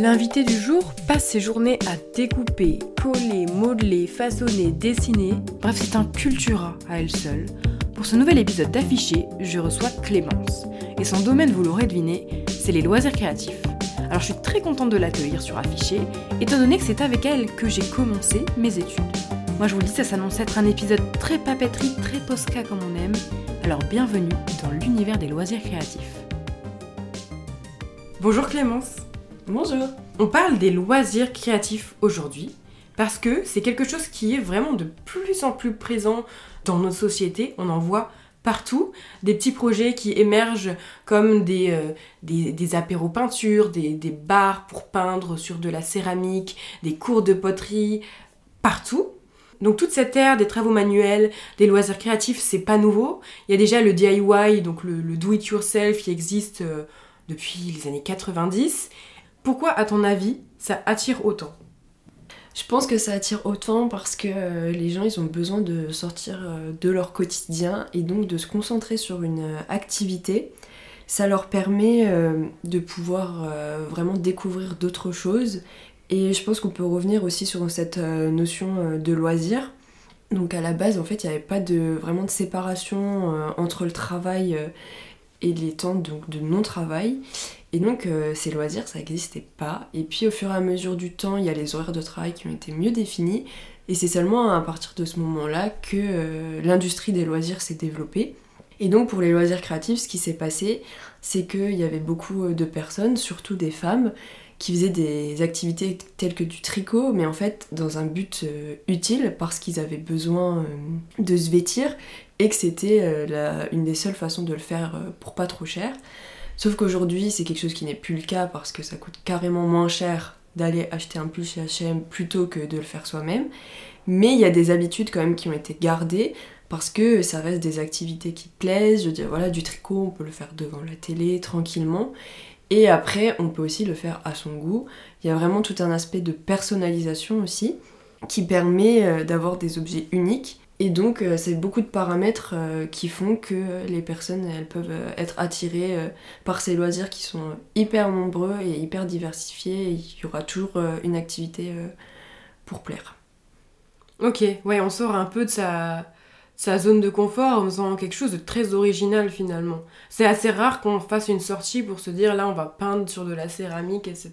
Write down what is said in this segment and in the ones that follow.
L'invité du jour passe ses journées à découper, coller, modeler, façonner, dessiner. Bref, c'est un cultura à elle seule. Pour ce nouvel épisode d'Affiché, je reçois Clémence. Et son domaine, vous l'aurez deviné, c'est les loisirs créatifs. Alors je suis très contente de l'accueillir sur Affiché, étant donné que c'est avec elle que j'ai commencé mes études. Moi je vous dis, ça s'annonce être un épisode très papeterie, très posca comme on aime. Alors bienvenue dans l'univers des loisirs créatifs. Bonjour Clémence. On parle des loisirs créatifs aujourd'hui parce que c'est quelque chose qui est vraiment de plus en plus présent dans nos sociétés. On en voit partout des petits projets qui émergent comme des, euh, des, apéros peinture, des, des bars pour peindre sur de la céramique, des cours de poterie, partout. Donc toute cette ère des travaux manuels, des loisirs créatifs, c'est pas nouveau. Il y a déjà le DIY, donc le, do it yourself qui existe euh, depuis les années 90. Pourquoi, à ton avis, ça attire autant? Je pense que ça attire autant parce que euh, les gens ils ont besoin de sortir euh, de leur quotidien et donc de se concentrer sur une euh, activité. Ça leur permet de pouvoir vraiment découvrir d'autres choses et je pense qu'on peut revenir aussi sur cette notion de loisir. Donc à la base en fait il n'y avait pas vraiment de séparation entre le travail et les temps de non-travail. Et donc euh, ces loisirs, ça n'existait pas. Et puis au fur et à mesure du temps, il y a les horaires de travail qui ont été mieux définis. Et c'est seulement à partir de ce moment-là que euh, l'industrie des loisirs s'est développée. Et donc pour les loisirs créatifs, ce qui s'est passé, c'est qu'il y avait beaucoup euh, de personnes, surtout des femmes, qui faisaient des activités telles que du tricot, mais en fait dans un but utile, parce qu'ils avaient besoin de se vêtir, et que c'était une des seules façons de le faire pour pas trop cher. Sauf qu'aujourd'hui, c'est quelque chose qui n'est plus le cas parce que ça coûte carrément moins cher d'aller acheter un pull chez H&M plutôt que de le faire soi-même. Mais il y a des habitudes quand même qui ont été gardées parce que ça reste des activités qui plaisent. Je veux dire, voilà, du tricot, on peut le faire devant la télé, tranquillement. Et après, on peut aussi le faire à son goût. Il y a vraiment tout un aspect de personnalisation aussi qui permet euh, d'avoir des objets uniques et donc, euh, c'est beaucoup de paramètres euh, qui font que les personnes elles peuvent être attirées par ces loisirs qui sont hyper nombreux et hyper diversifiés. Il y aura toujours une activité pour plaire. Ok, ouais, on sort un peu de sa, sa zone de confort en faisant quelque chose de très original finalement. C'est assez rare qu'on fasse une sortie pour se dire là on va peindre sur de la céramique, etc.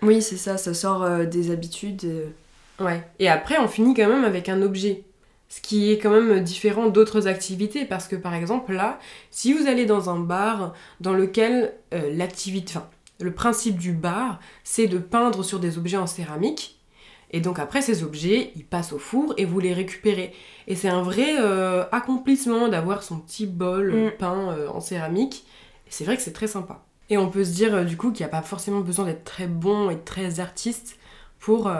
Oui, c'est ça, ça sort des habitudes. Ouais, et après on finit quand même avec un objet ce qui est quand même différent d'autres activités parce que par exemple là, si vous allez dans un bar dans lequel euh, l'activité, enfin le principe du bar, c'est de peindre sur des objets en céramique. Et donc après ces objets, ils passent au four et vous les récupérez. Et c'est un vrai euh, accomplissement d'avoir son petit bol mm. peint euh, en céramique. Et c'est vrai que c'est très sympa. Et on peut se dire du coup qu'il n'y a pas forcément besoin d'être très bon et très artiste pour,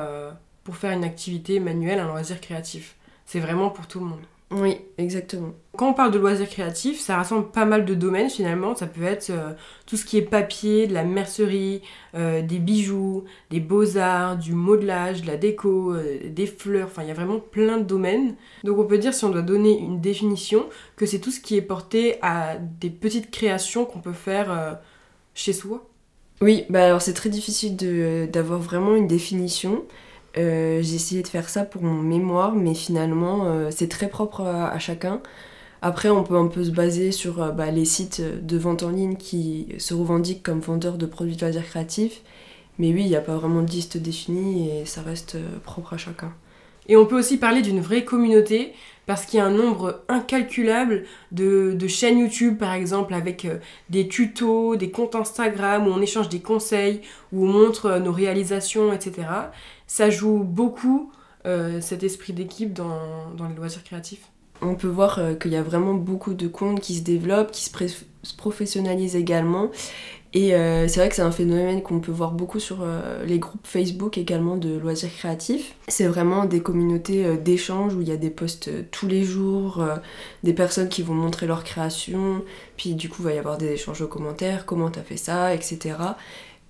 pour faire une activité manuelle, un loisir créatif. C'est vraiment pour tout le monde. Oui, exactement. Quand on parle de loisirs créatifs, ça rassemble pas mal de domaines finalement. Ça peut être euh, tout ce qui est papier, de la mercerie, euh, des bijoux, des beaux-arts, du modelage, de la déco, euh, des fleurs. Enfin, il y a vraiment plein de domaines. Donc on peut dire, si on doit donner une définition, que c'est tout ce qui est porté à des petites créations qu'on peut faire chez soi. Oui, bah alors c'est très difficile d'avoir vraiment une définition. Euh, j'ai essayé de faire ça pour mon mémoire, mais finalement, euh, c'est très propre à, chacun. Après, on peut un peu se baser sur euh, bah, les sites de vente en ligne qui se revendiquent comme vendeurs de produits de loisirs créatifs. Mais oui, il n'y a pas vraiment de liste définie et ça reste propre à chacun. Et on peut aussi parler d'une vraie communauté parce qu'il y a un nombre incalculable de, chaînes YouTube par exemple avec des tutos, des comptes Instagram où on échange des conseils, où on montre nos réalisations, etc ça joue beaucoup euh, cet esprit d'équipe dans, les loisirs créatifs. On peut voir euh, qu'il y a vraiment beaucoup de comptes qui se développent, qui se, professionnalisent également. Et euh, c'est vrai que c'est un phénomène qu'on peut voir beaucoup sur les groupes Facebook également de loisirs créatifs. C'est vraiment des communautés d'échange où il y a des posts tous les jours, des personnes qui vont montrer leur création, puis du coup il va y avoir des échanges aux commentaires, comment t'as fait ça, etc.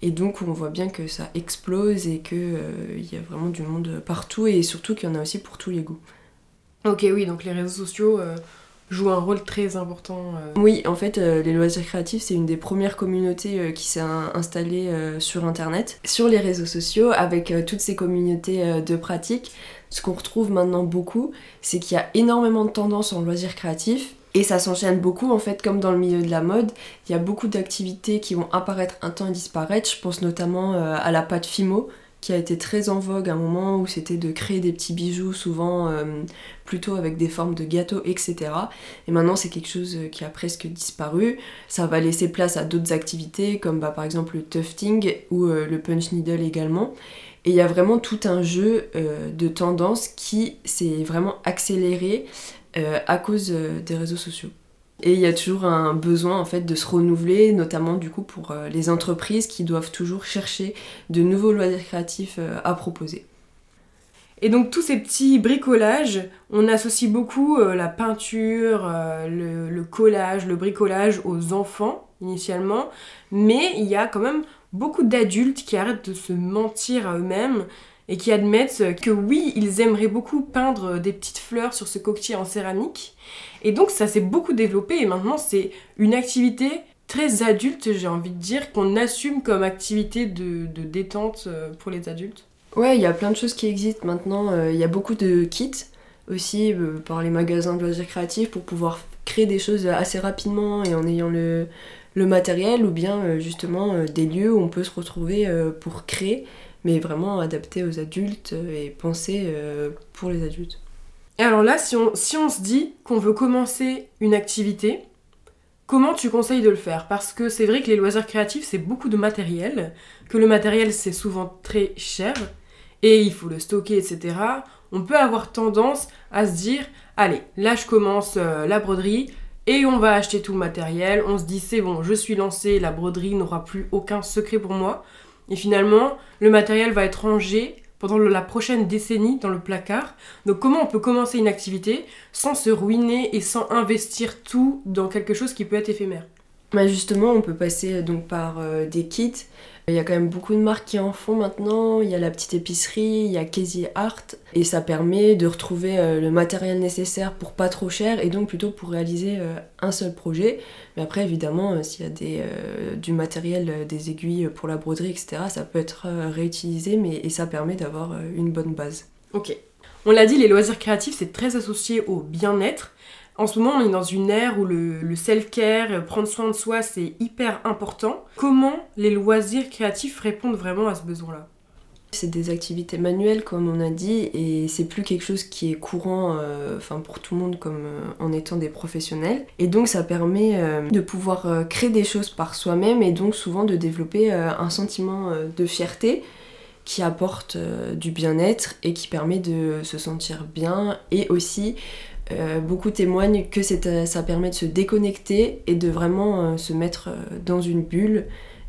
Et donc on voit bien que ça explose et qu'il euh, y a vraiment du monde partout et surtout qu'il y en a aussi pour tous les goûts. Ok oui, donc les réseaux sociaux euh, joue un rôle très important. euh. Oui, en fait, euh, les loisirs créatifs, c'est une des premières communautés euh, qui s'est in- installée sur Internet, sur les réseaux sociaux, avec toutes ces communautés de pratique. Ce qu'on retrouve maintenant beaucoup, c'est qu'il y a énormément de tendances en loisirs créatifs. Et ça s'enchaîne beaucoup, en fait, comme dans le milieu de la mode. Il y a beaucoup d'activités qui vont apparaître un temps et disparaître. Je pense notamment à la pâte Fimo, qui a été très en vogue à un moment où c'était de créer des petits bijoux, souvent euh, plutôt avec des formes de gâteaux, etc. Et maintenant, c'est quelque chose euh, qui a presque disparu. Ça va laisser place à d'autres activités, comme bah, par exemple le tufting ou euh, le punch needle également. Et il y a vraiment tout un jeu de tendances qui s'est vraiment accéléré à cause des réseaux sociaux. Et il y a toujours un besoin en fait de se renouveler, notamment du coup pour euh, les entreprises qui doivent toujours chercher de nouveaux loisirs créatifs euh, à proposer. Et donc tous ces petits bricolages, on associe beaucoup euh, la peinture, le collage, le bricolage aux enfants initialement, mais il y a quand même beaucoup d'adultes qui arrêtent de se mentir à eux-mêmes et qui admettent que oui, ils aimeraient beaucoup peindre des petites fleurs sur ce coquetier en céramique. Et donc ça s'est beaucoup développé et maintenant c'est une activité très adulte, j'ai envie de dire, qu'on assume comme activité de, détente euh, pour les adultes. Ouais, il y a plein de choses qui existent maintenant. Euh, Il y a beaucoup de kits aussi euh, par les magasins de loisirs créatifs pour pouvoir créer des choses assez rapidement et en ayant le, matériel ou bien justement des lieux où on peut se retrouver pour créer, mais vraiment adaptés aux adultes euh, et pensés euh, pour les adultes. Et alors là, si on, se dit qu'on veut commencer une activité, comment tu conseilles de le faire? Parce que c'est vrai que les loisirs créatifs, c'est beaucoup de matériel, que le matériel, c'est souvent très cher, et il faut le stocker, etc. On peut avoir tendance à se dire, allez, là je commence euh, la broderie, et on va acheter tout le matériel, on se dit, c'est bon, je suis lancée, la broderie n'aura plus aucun secret pour moi. Et finalement, le matériel va être rangé pendant la prochaine décennie dans le placard. Donc comment on peut commencer une activité sans se ruiner et sans investir tout dans quelque chose qui peut être éphémère? Bah justement, on peut passer euh, donc par euh, des kits. Il y a quand même beaucoup de marques qui en font maintenant. Il y a la petite épicerie, il y a Casey Art. Et ça permet de retrouver euh, le matériel nécessaire pour pas trop cher et donc plutôt pour réaliser un seul projet. Mais après, évidemment, s'il y a des, du matériel, des aiguilles pour la broderie, etc., ça peut être réutilisé mais, et ça permet d'avoir une bonne base. Ok. On l'a dit, les loisirs créatifs, c'est très associé au bien-être. En ce moment, on est dans une ère où le, self-care, euh, prendre soin de soi, c'est hyper important. Comment les loisirs créatifs répondent vraiment à ce besoin-là? C'est des activités manuelles, comme on a dit, et c'est plus quelque chose qui est courant euh, pour tout le monde comme euh, en étant des professionnels. Et donc ça permet de pouvoir créer des choses par soi-même et donc souvent de développer un sentiment de fierté qui apporte du bien-être et qui permet de se sentir bien et aussi euh, beaucoup témoignent que euh, ça permet de se déconnecter et de vraiment euh, se mettre dans une bulle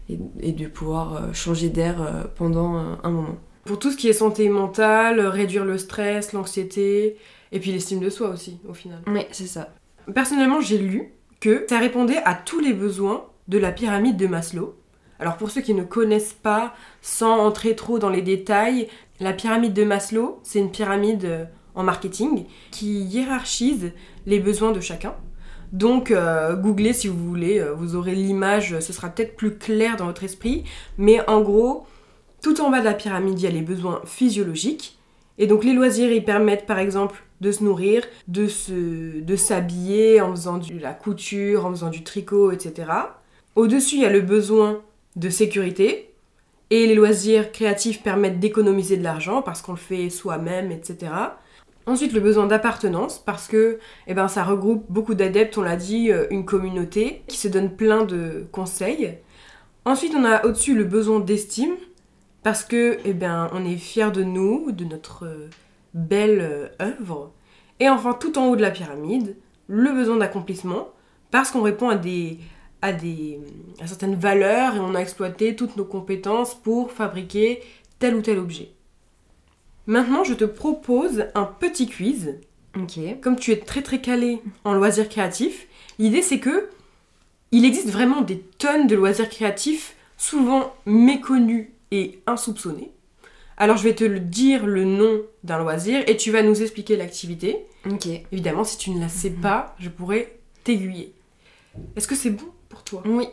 et, et de pouvoir changer d'air pendant un- moment. Pour tout ce qui est santé mentale, réduire le stress, l'anxiété, et puis l'estime de soi aussi, au final. Oui, c'est ça. Personnellement, j'ai lu que ça répondait à tous les besoins de la pyramide de Maslow. Alors pour ceux qui ne connaissent pas, sans entrer trop dans les détails, la pyramide de Maslow, c'est une pyramide en marketing qui hiérarchise les besoins de chacun. Donc euh, googlez si vous voulez, euh, vous aurez l'image, ce sera peut-être plus clair dans votre esprit, mais en gros, tout en bas de la pyramide, il y a les besoins physiologiques. Et donc les loisirs, ils permettent par exemple de se nourrir, de de s'habiller en faisant de la couture, en faisant du tricot, etc. Au-dessus, il y a le besoin de sécurité. Et les loisirs créatifs permettent d'économiser de l'argent parce qu'on le fait soi-même, etc. Ensuite, le besoin d'appartenance parce que eh ben, ça regroupe beaucoup d'adeptes, on l'a dit, euh, une communauté qui se donne plein de conseils. Ensuite, on a au-dessus le besoin d'estime parce que eh ben, on est fier de nous, de notre euh, belle euh, œuvre. Et enfin, tout en haut de la pyramide, le besoin d'accomplissement, parce qu'on répond à des, à des à certaines valeurs et on a exploité toutes nos compétences pour fabriquer tel ou tel objet. Maintenant, je te propose un petit quiz. Ok. Comme tu es très très calé en loisirs créatifs, l'idée c'est que il existe vraiment des tonnes de loisirs créatifs, souvent méconnus et insoupçonnés. Alors je vais te le dire le nom d'un loisir et tu vas nous expliquer l'activité. Ok. Évidemment, si tu ne la sais Mhm. pas, je pourrais t'aiguiller. Est-ce que c'est bon pour toi? Oui.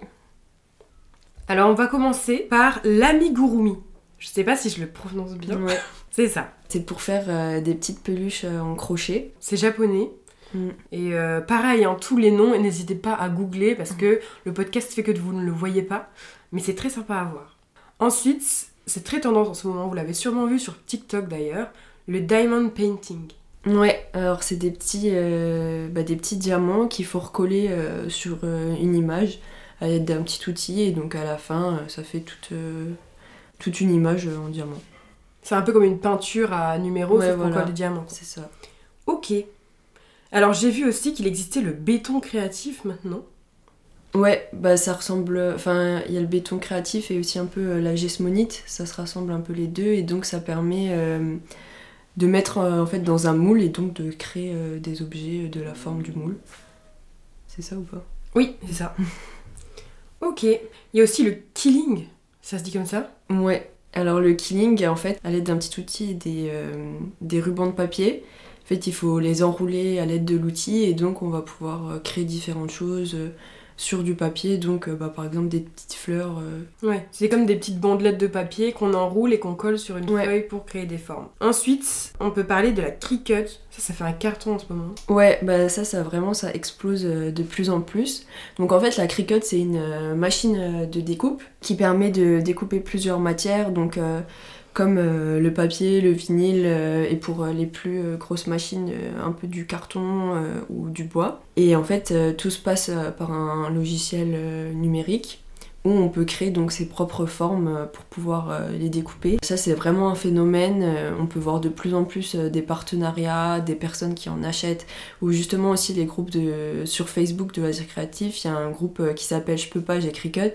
Alors on va commencer par l'amigurumi. Je sais pas si je le prononce bien. Ouais. C'est ça. C'est pour faire euh, des petites peluches euh, en crochet. C'est japonais. Mm. Et euh, pareil, hein, tous les noms, et n'hésitez pas à googler parce que le podcast fait que vous ne le voyez pas, mais c'est très sympa à voir. Ensuite, c'est très tendance en ce moment, vous l'avez sûrement vu sur TikTok d'ailleurs, le diamond painting. Ouais, alors c'est des petits, euh, bah, des petits diamants qu'il faut recoller euh, sur euh, une image à l'aide d'un petit outil et donc à la fin ça fait toute, toute une image euh, en diamant. C'est un peu comme une peinture à numéro, Ouais, sauf voilà. des diamants. C'est ça. Ok. Alors j'ai vu aussi qu'il existait le béton créatif maintenant. Ouais, bah ça ressemble. Enfin, il y a le béton créatif et aussi un peu euh, la gesmonite, ça se rassemble un peu les deux et donc ça permet euh, de mettre en fait dans un moule et donc de créer euh, des objets de la forme du moule. C'est ça ou pas? Oui, c'est ça. ok. Il y a aussi le killing. Ça se dit comme ça Ouais. Alors le killing, en fait, à l'aide d'un petit outil des, euh, des rubans de papier, en fait, il faut les enrouler à l'aide de l'outil et donc on va pouvoir euh, créer différentes choses euh, sur du papier. Donc, euh, bah, par exemple, des petites fleurs. euh, Ouais, c'est comme des petites bandelettes de papier qu'on enroule et qu'on colle sur une Ouais. feuille pour créer des formes. Ensuite, on peut parler de la Cricut. Ça, ça fait un carton en ce moment. Ouais, bah ça, ça vraiment, ça explose euh, de plus en plus. Donc en fait, la Cricut, c'est une machine de découpe qui permet de découper plusieurs matières, donc euh, comme euh, le papier, le vinyle, euh, et pour euh, les plus grosses machines, un peu du carton ou du bois. Et en fait, tout se passe par un logiciel numérique où on peut créer donc ses propres formes pour pouvoir les découper. Ça c'est vraiment un phénomène, on peut voir de plus en plus des partenariats, des personnes qui en achètent, ou justement aussi les groupes de, sur Facebook de loisirs créatifs, il y a un groupe qui s'appelle Je peux pas, j'ai Cricut, et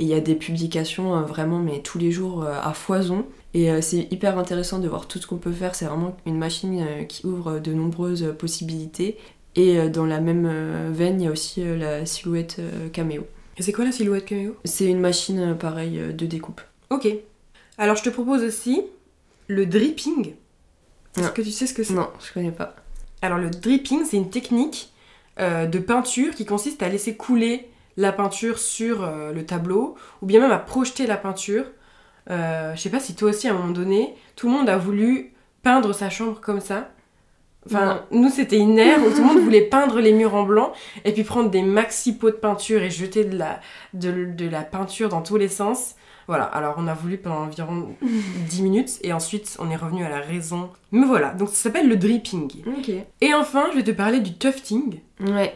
il y a des publications vraiment mais tous les jours à foison. Et euh, c'est hyper intéressant de voir tout ce qu'on peut faire, c'est vraiment une machine euh, qui ouvre de nombreuses possibilités. Et euh, dans la même euh, veine, il y a aussi euh, la silhouette euh, caméo. Et c'est quoi la silhouette caméo? C'est une machine euh, pareil euh, de découpe. Ok. Alors, je te propose aussi le dripping. Est-ce que tu sais ce que c'est? Non, je connais pas. Alors, le dripping, c'est une technique euh, de peinture qui consiste à laisser couler la peinture sur euh, le tableau ou bien même à projeter la peinture. Euh, je sais pas si toi aussi, à un moment donné, tout le monde a voulu peindre sa chambre comme ça. Enfin, nous, c'était une ère où tout le monde voulait peindre les murs en blanc et puis prendre des maxi pots de peinture et jeter de la, de, de la peinture dans tous les sens. Voilà, alors on a voulu pendant environ 10 minutes et ensuite on est revenu à la raison. Mais voilà, donc ça s'appelle le dripping. Ok. Et enfin, je vais te parler du tufting. Ouais.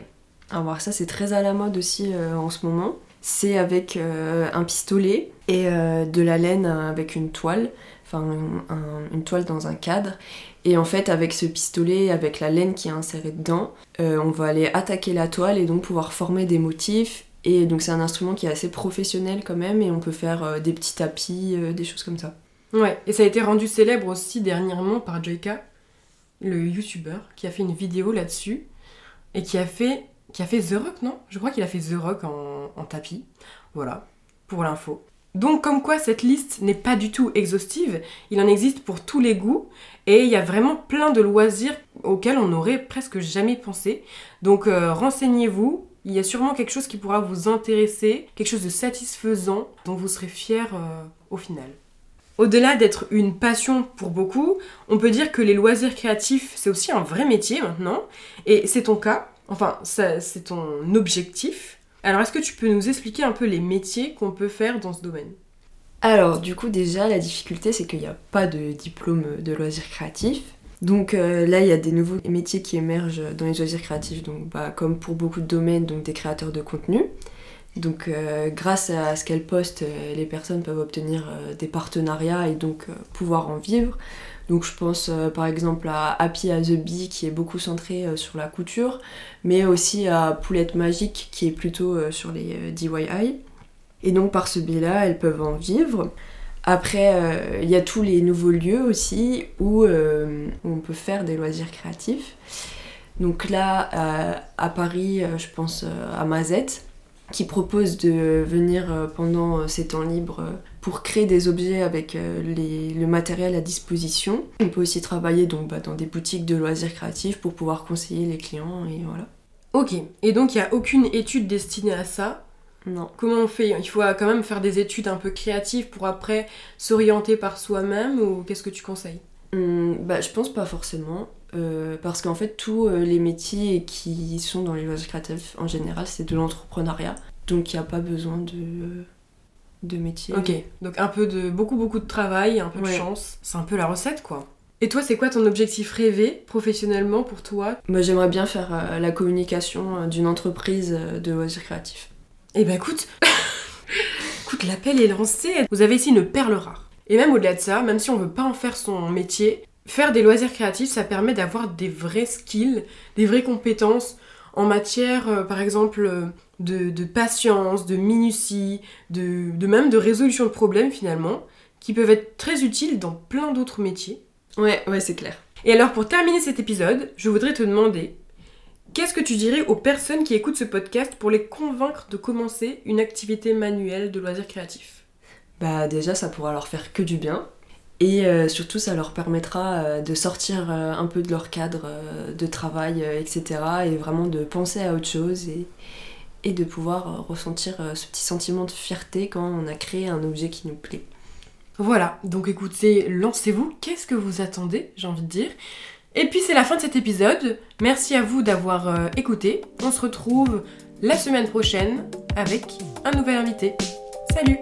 Alors ça c'est très à la mode aussi euh, en ce moment. C'est avec euh, un pistolet et euh, de la laine avec une toile, enfin un- un- une toile dans un cadre. Et en fait avec ce pistolet, avec la laine qui est insérée dedans, euh, on va aller attaquer la toile et donc pouvoir former des motifs. Et donc c'est un instrument qui est assez professionnel quand même et on peut faire des petits tapis, des choses comme ça. Ouais, et ça a été rendu célèbre aussi dernièrement par Joyka, le youtubeur, qui a fait une vidéo là-dessus et qui a fait qui a fait The Rock, non? Je crois qu'il a fait The Rock en, tapis. Voilà, pour l'info. Donc comme quoi cette liste n'est pas du tout exhaustive, il en existe pour tous les goûts et il y a vraiment plein de loisirs auxquels on n'aurait presque jamais pensé. Donc euh, renseignez-vous, il y a sûrement quelque chose qui pourra vous intéresser, quelque chose de satisfaisant dont vous serez fier euh, au final. Au-delà d'être une passion pour beaucoup, on peut dire que les loisirs créatifs, c'est aussi un vrai métier maintenant. Et c'est ton cas, enfin, c'est ton objectif. Alors, est-ce que tu peux nous expliquer un peu les métiers qu'on peut faire dans ce domaine? Alors, du coup, déjà, la difficulté, c'est qu'il n'y a pas de diplôme de loisirs créatifs. Donc euh, là, il y a des nouveaux métiers qui émergent dans les loisirs créatifs, donc bah, comme pour beaucoup de domaines, donc des créateurs de contenu. Donc euh, grâce à ce qu'elles postent, euh, les personnes peuvent obtenir des partenariats et donc pouvoir en vivre. Donc je pense euh, par exemple à Happy as the Bee qui est beaucoup centré euh, sur la couture, mais aussi à Poulette Magique qui est plutôt euh, sur les DIY. Et donc par ce biais-là, elles peuvent en vivre. Après, il y a tous les nouveaux lieux aussi où, on peut faire des loisirs créatifs. Donc là, à, Paris, je pense à Mazette, qui propose de venir euh, pendant ses temps libres pour créer des objets avec le matériel à disposition. On peut aussi travailler donc, bah, dans des boutiques de loisirs créatifs pour pouvoir conseiller les clients et voilà. Ok, et donc il n'y a aucune étude destinée à ça? Non. Comment on fait? Il faut quand même faire des études un peu créatives pour après s'orienter par soi-même ou qu'est-ce que tu conseilles? Hum, bah, Je pense pas forcément. Euh, parce qu'en fait, tous euh, les métiers qui sont dans les loisirs créatifs en général, c'est de l'entrepreneuriat. Donc il n'y a pas besoin de, de métier. Ok, donc un peu de. beaucoup, beaucoup de travail, un peu de chance. C'est un peu la recette quoi. Et toi, c'est quoi ton objectif rêvé professionnellement pour toi? Moi, j'aimerais bien faire euh, la communication d'une entreprise de loisirs créatifs. Eh ben écoute, écoute, l'appel est lancé. Vous avez ici une perle rare. Et même au-delà de ça, même si on veut pas en faire son métier, faire des loisirs créatifs, ça permet d'avoir des vrais skills, des vraies compétences en matière, euh, par exemple, euh, de, patience, de minutie, de, de même de résolution de problèmes finalement, qui peuvent être très utiles dans plein d'autres métiers. Ouais, ouais, c'est clair. Et alors pour terminer cet épisode, je voudrais te demander Qu'est-ce que tu dirais aux personnes qui écoutent ce podcast pour les convaincre de commencer une activité manuelle de loisirs créatifs? Bah déjà ça pourra leur faire que du bien et euh, surtout ça leur permettra euh, de sortir euh, un peu de leur cadre de travail etc et vraiment de penser à autre chose et, et de pouvoir ressentir ce petit sentiment de fierté quand on a créé un objet qui nous plaît. Voilà, donc écoutez, lancez-vous, qu'est-ce que vous attendez, j'ai envie de dire? Et puis c'est la fin de cet épisode. Merci à vous d'avoir écouté. On se retrouve la semaine prochaine avec un nouvel invité. Salut